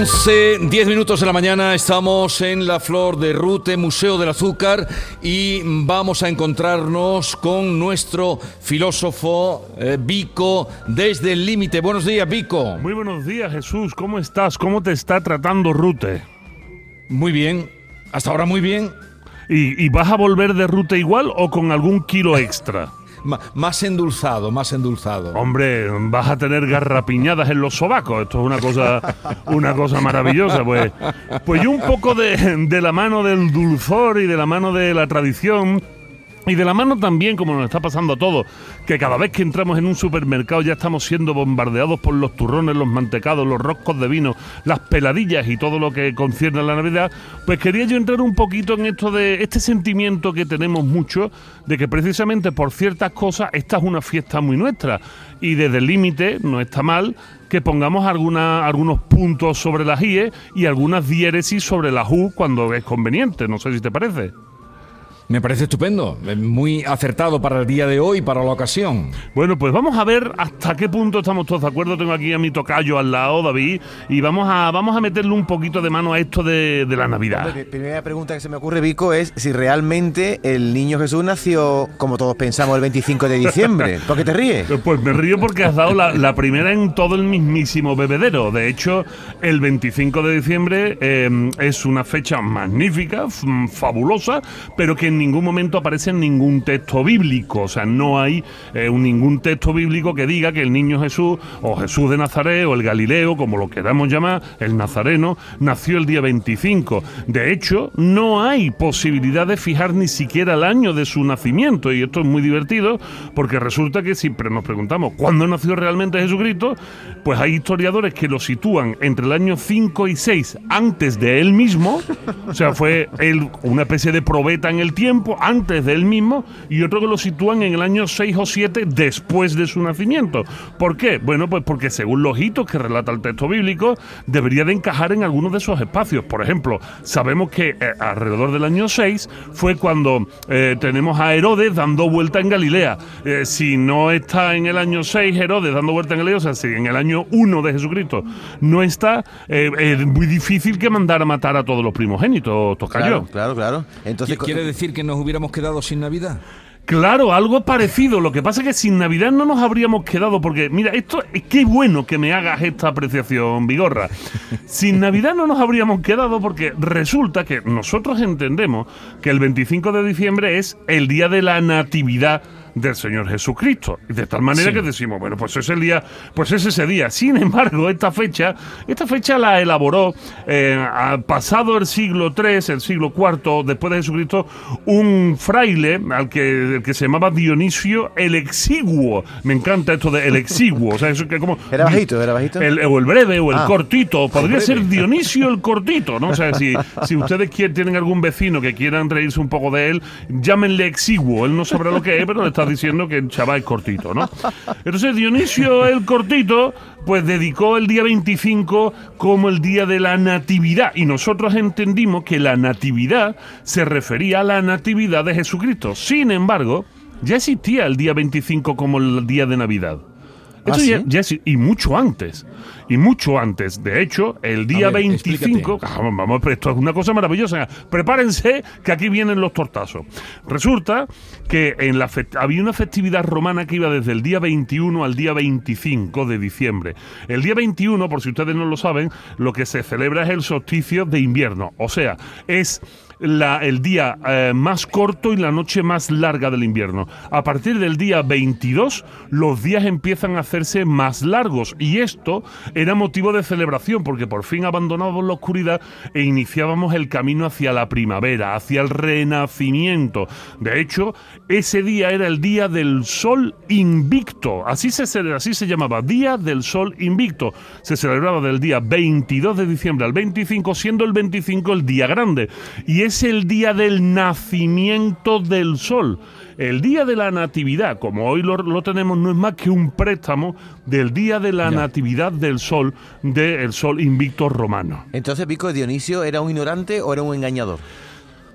11, 10 minutos de la mañana, estamos en la Flor de Rute, Museo del Azúcar, y vamos a encontrarnos con nuestro filósofo eh, Vico desde el límite. Buenos días, Vico. Muy buenos días, Jesús. ¿Cómo estás? ¿Cómo te está tratando Rute? Muy bien, hasta ahora muy bien. ¿Y, y vas a volver de Rute igual o con algún kilo extra? Más endulzado, más endulzado. Hombre, vas a tener garrapiñadas en los sobacos. Esto es una cosa, una cosa maravillosa. Pues, pues yo un poco de, de la mano del dulzor y de la mano de la tradición y de la mano también, como nos está pasando a todos, que cada vez que entramos en un supermercado ya estamos siendo bombardeados por los turrones, los mantecados, los roscos de vino, las peladillas y todo lo que concierne a la Navidad, pues quería yo entrar un poquito en esto de este sentimiento que tenemos mucho de que precisamente por ciertas cosas esta es una fiesta muy nuestra y desde el límite no está mal que pongamos alguna, algunos puntos sobre las IE y algunas diéresis sobre la U cuando es conveniente, no sé si te parece. Me parece estupendo, muy acertado para el día de hoy, para la ocasión. Bueno, pues vamos a ver hasta qué punto estamos todos de acuerdo. Tengo aquí a mi tocayo al lado, David, y vamos a, vamos a meterle un poquito de mano a esto de, la Navidad. La primera pregunta que se me ocurre, Vico, es si realmente el niño Jesús nació, como todos pensamos, el 25 de diciembre. ¿Por qué te ríes? Eh, pues me río porque has dado la, primera en todo el mismísimo bebedero. De hecho, el 25 de diciembre eh, es una fecha magnífica, fabulosa, pero que en ningún momento aparece ningún texto bíblico, o sea, no hay eh, ningún texto bíblico que diga que el niño Jesús, o Jesús de Nazaret, o el Galileo, como lo queramos llamar, el nazareno, nació el día 25. De hecho, no hay posibilidad de fijar ni siquiera el año de su nacimiento, y esto es muy divertido, porque resulta que siempre nos preguntamos, ¿cuándo nació realmente Jesucristo? Pues hay historiadores que lo sitúan entre el año 5 y 6 antes de él mismo, o sea, fue él una especie de probeta en el tiempo, antes de él mismo y otro que lo sitúan en el año 6 o 7 después de su nacimiento. ¿Por qué? Bueno, pues porque según los hitos que relata el texto bíblico, debería de encajar en algunos de esos espacios. Por ejemplo, sabemos que eh, alrededor del año 6 fue cuando eh, tenemos a Herodes dando vuelta en Galilea. Eh, si no está en el año 6 Herodes dando vuelta en Galilea, o sea, si en el año 1 de Jesucristo no está, es muy difícil que mandara a matar a todos los primogénitos, Claro, claro, claro. Entonces, ¿Quiere decir que nos hubiéramos quedado sin Navidad? Claro, algo parecido. Lo que pasa es que sin Navidad no nos habríamos quedado, porque mira, esto es qué bueno que me hagas esta apreciación, Vigorra. Sin Navidad no nos habríamos quedado porque resulta que nosotros entendemos que el 25 de diciembre es el día de la Natividad del Señor Jesucristo. De tal manera que decimos, bueno, pues es el día, pues es ese día. Sin embargo, esta fecha, esta fecha la elaboró eh, pasado el siglo III, el siglo IV después de Jesucristo, un fraile al que, que se llamaba Dionisio el Exiguo. Me encanta esto de el Exiguo. O sea, eso que como. Era bajito, era bajito. El, o el breve o el ah. cortito. Podría ser Dionisio el cortito, ¿no? O sea, si, si ustedes quieren, tienen algún vecino que quieran reírse un poco de él, llámenle Exiguo. Él no sabrá lo que es, pero está diciendo que el chaval es cortito, ¿no? Entonces Dionisio el cortito, pues dedicó el día 25 como el día de la natividad y nosotros entendimos que la natividad se refería a la natividad de Jesucristo. Sin embargo, ya existía el día 25 como el día de Navidad. ¿Ah, ya, y mucho antes. Y mucho antes. De hecho, el día 25. Ah, vamos, esto es una cosa maravillosa. Prepárense que aquí vienen los tortazos. Resulta que en la había una festividad romana que iba desde el día 21 al día 25 de diciembre. El día 21, por si ustedes no lo saben, lo que se celebra es el solsticio de invierno. O sea, es el día eh, más corto y la noche más larga del invierno. A partir del día 22, los días empiezan a hacerse más largos y esto era motivo de celebración porque por fin abandonábamos la oscuridad e iniciábamos el camino hacia la primavera, hacia el renacimiento. De hecho, ese día era el día del sol invicto, así se, así se llamaba, Día del Sol Invicto. Se celebraba del día 22 de diciembre al 25, siendo el 25 el día grande. Y el día del nacimiento del sol. El día de la natividad, como hoy lo, tenemos, no es más que un préstamo del día de la natividad del sol, del sol invicto romano. Entonces, Pico Dionisio era un ignorante o era un engañador?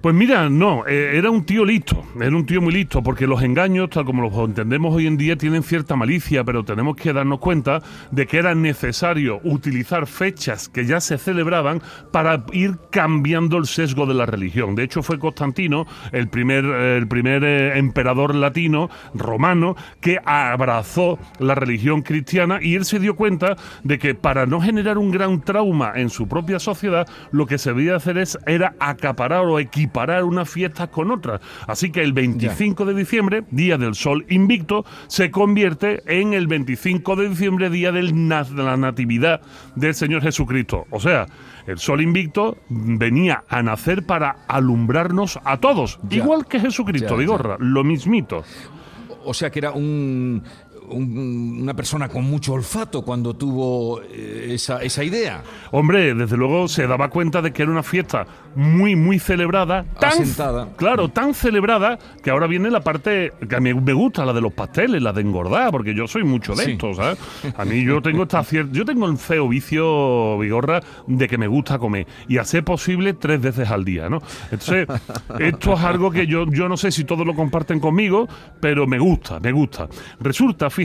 Pues mira, no, eh, era un tío listo, era un tío muy listo, porque los engaños, tal como los entendemos hoy en día, tienen cierta malicia, pero tenemos que darnos cuenta de que era necesario utilizar fechas que ya se celebraban para ir cambiando el sesgo de la religión. De hecho, fue Constantino el primer, el primer eh, emperador latino, romano, que abrazó la religión cristiana y él se dio cuenta de que para no generar un gran trauma en su propia sociedad, lo que se debía hacer es, era acaparar o equipar parar unas fiestas con otras. Así que el 25 de diciembre, Día del Sol Invicto, se convierte en el 25 de diciembre, Día de la Natividad del Señor Jesucristo. O sea, el Sol Invicto venía a nacer para alumbrarnos a todos, igual que Jesucristo, Vigorra, lo mismito. O sea que era un, una persona con mucho olfato cuando tuvo eh, esa, esa, idea. Hombre, desde luego se daba cuenta de que era una fiesta muy, muy celebrada. Tan, Claro, tan celebrada que ahora viene la parte que a mí me gusta, la de los pasteles, la de engordar, porque yo soy mucho de esto, ¿sabes? A mí yo tengo esta yo tengo el feo vicio, Vigorra, de que me gusta comer y hacer posible tres veces al día, ¿no? Entonces, esto es algo que yo, yo no sé si todos lo comparten conmigo, pero me gusta, me gusta. Resulta, fíjate,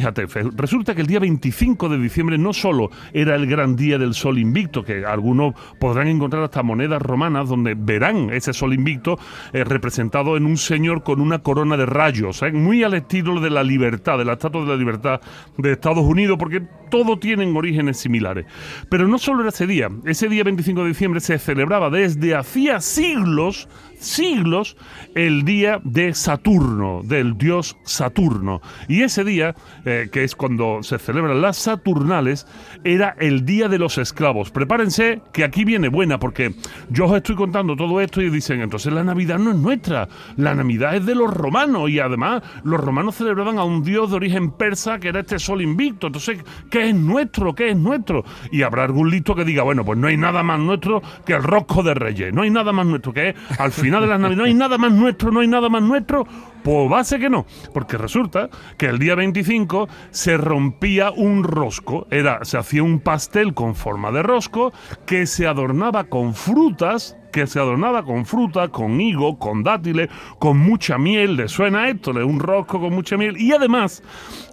resulta que el día 25 de diciembre no solo era el gran día del sol invicto, que algunos podrán encontrar hasta monedas romanas donde verán ese sol invicto eh, representado en un señor con una corona de rayos, ¿eh? muy al estilo de la libertad, de la Estatua de la Libertad de Estados Unidos, porque todos tienen orígenes similares. Pero no solo era ese día, ese día 25 de diciembre se celebraba desde hacía siglos siglos el día de Saturno, del dios Saturno. Y ese día, eh, que es cuando se celebran las Saturnales, era el día de los esclavos. Prepárense que aquí viene buena, porque yo os estoy contando todo esto y dicen, entonces la Navidad no es nuestra, la Navidad es de los romanos y además los romanos celebraban a un dios de origen persa que era este sol invicto. Entonces, ¿qué es nuestro? ¿Qué es nuestro? Y habrá algún listo que diga, bueno, pues no hay nada más nuestro que el rosco de reyes, no hay nada más nuestro que al final de las Navidades, no hay nada más nuestro, no hay nada más nuestro. Pues base que no, porque resulta que el día 25 se rompía un rosco, era, se hacía un pastel con forma de rosco que se adornaba con frutas que se adornaba con fruta, con higo, con dátiles, con mucha miel. ¿Le suena esto? de un rosco con mucha miel. Y además,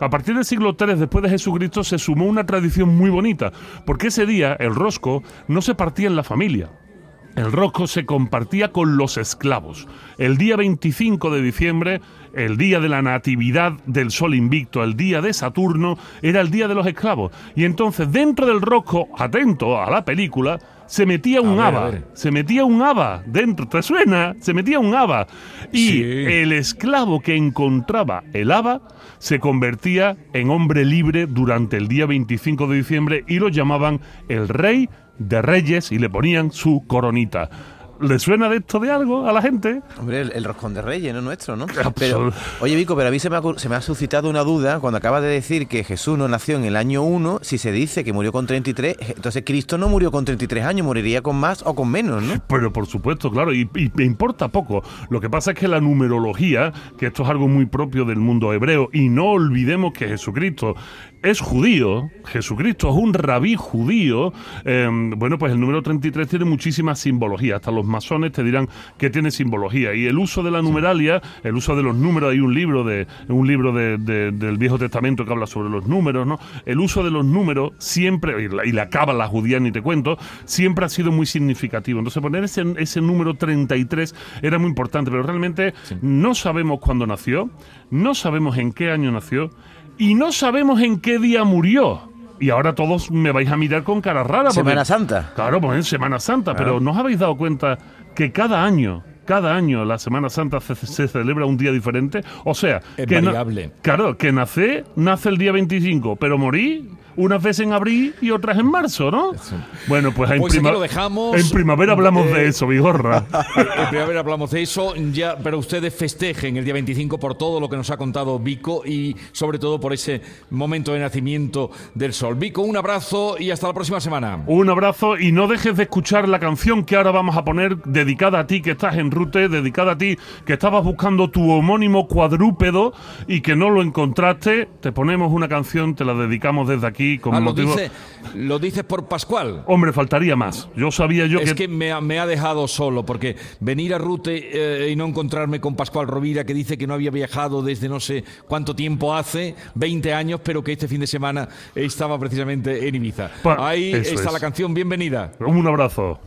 a partir del siglo III después de Jesucristo se sumó una tradición muy bonita, porque ese día el rosco no se partía en la familia. El rosco se compartía con los esclavos. El día 25 de diciembre, el día de la natividad del sol invicto, el día de Saturno, era el día de los esclavos. Y entonces dentro del rosco, atento a la película, se metía un haba. Se metía un haba dentro. ¿Te suena? Se metía un haba. Y el esclavo que encontraba el haba se convertía en hombre libre durante el día 25 de diciembre y lo llamaban el rey de reyes y le ponían su coronita. ¿Le suena de esto de algo a la gente? Hombre, el, roscón de reyes, no nuestro, ¿no? Pero, oye, Vico, pero a mí se me, ha, se me, ha, suscitado una duda cuando acaba de decir que Jesús no nació en el año 1, si se dice que murió con 33, entonces Cristo no murió con 33 años, moriría con más o con menos, ¿no? Pero por supuesto, claro, y, y me importa poco. Lo que pasa es que la numerología, que esto es algo muy propio del mundo hebreo, y no olvidemos que Jesucristo es judío, Jesucristo es un rabí judío, em, bueno, pues el número 33 tiene muchísima simbología. Hasta los masones te dirán que tiene simbología. Y el uso de la numeralia, el uso de los números, hay un libro de un libro del Viejo Testamento que habla sobre los números, ¿no? El uso de los números siempre, y la, y la cábala judía ni te cuento, siempre ha sido muy significativo. Entonces poner ese, ese número 33 era muy importante, pero realmente no sabemos cuándo nació, no sabemos en qué año nació, y no sabemos en qué día murió. Y ahora todos me vais a mirar con cara rara. Semana Santa. Claro, pues en Semana Santa, pero ¿no os habéis dado cuenta que cada año cada año la Semana Santa se, celebra un día diferente. O sea, es que variable. claro, que nace, nace el día 25, pero morí unas veces en abril y otras en marzo, ¿no? Bueno, pues, en, pues dejamos, en primavera hablamos de eso, Vigorra. en primavera hablamos de eso, ya, pero ustedes festejen el día 25 por todo lo que nos ha contado Vico y sobre todo por ese momento de nacimiento del sol. Vico, un abrazo y hasta la próxima semana. Un abrazo y no dejes de escuchar la canción que ahora vamos a poner dedicada a ti que estás en Rute, dedicada a ti, que estabas buscando tu homónimo cuadrúpedo y que no lo encontraste. Te ponemos una canción, te la dedicamos desde aquí con Ah, lo, motivo... dice- lo dices por Pascual. Hombre, faltaría más. Yo sabía yo Es que... que me ha, me ha dejado solo, porque venir a Rute eh, y no encontrarme con Pascual Rovira, que dice que no había viajado desde no sé cuánto tiempo hace, 20 años, pero que este fin de semana estaba precisamente en Ibiza. Pa- Ahí está es. la canción, bienvenida. Un abrazo.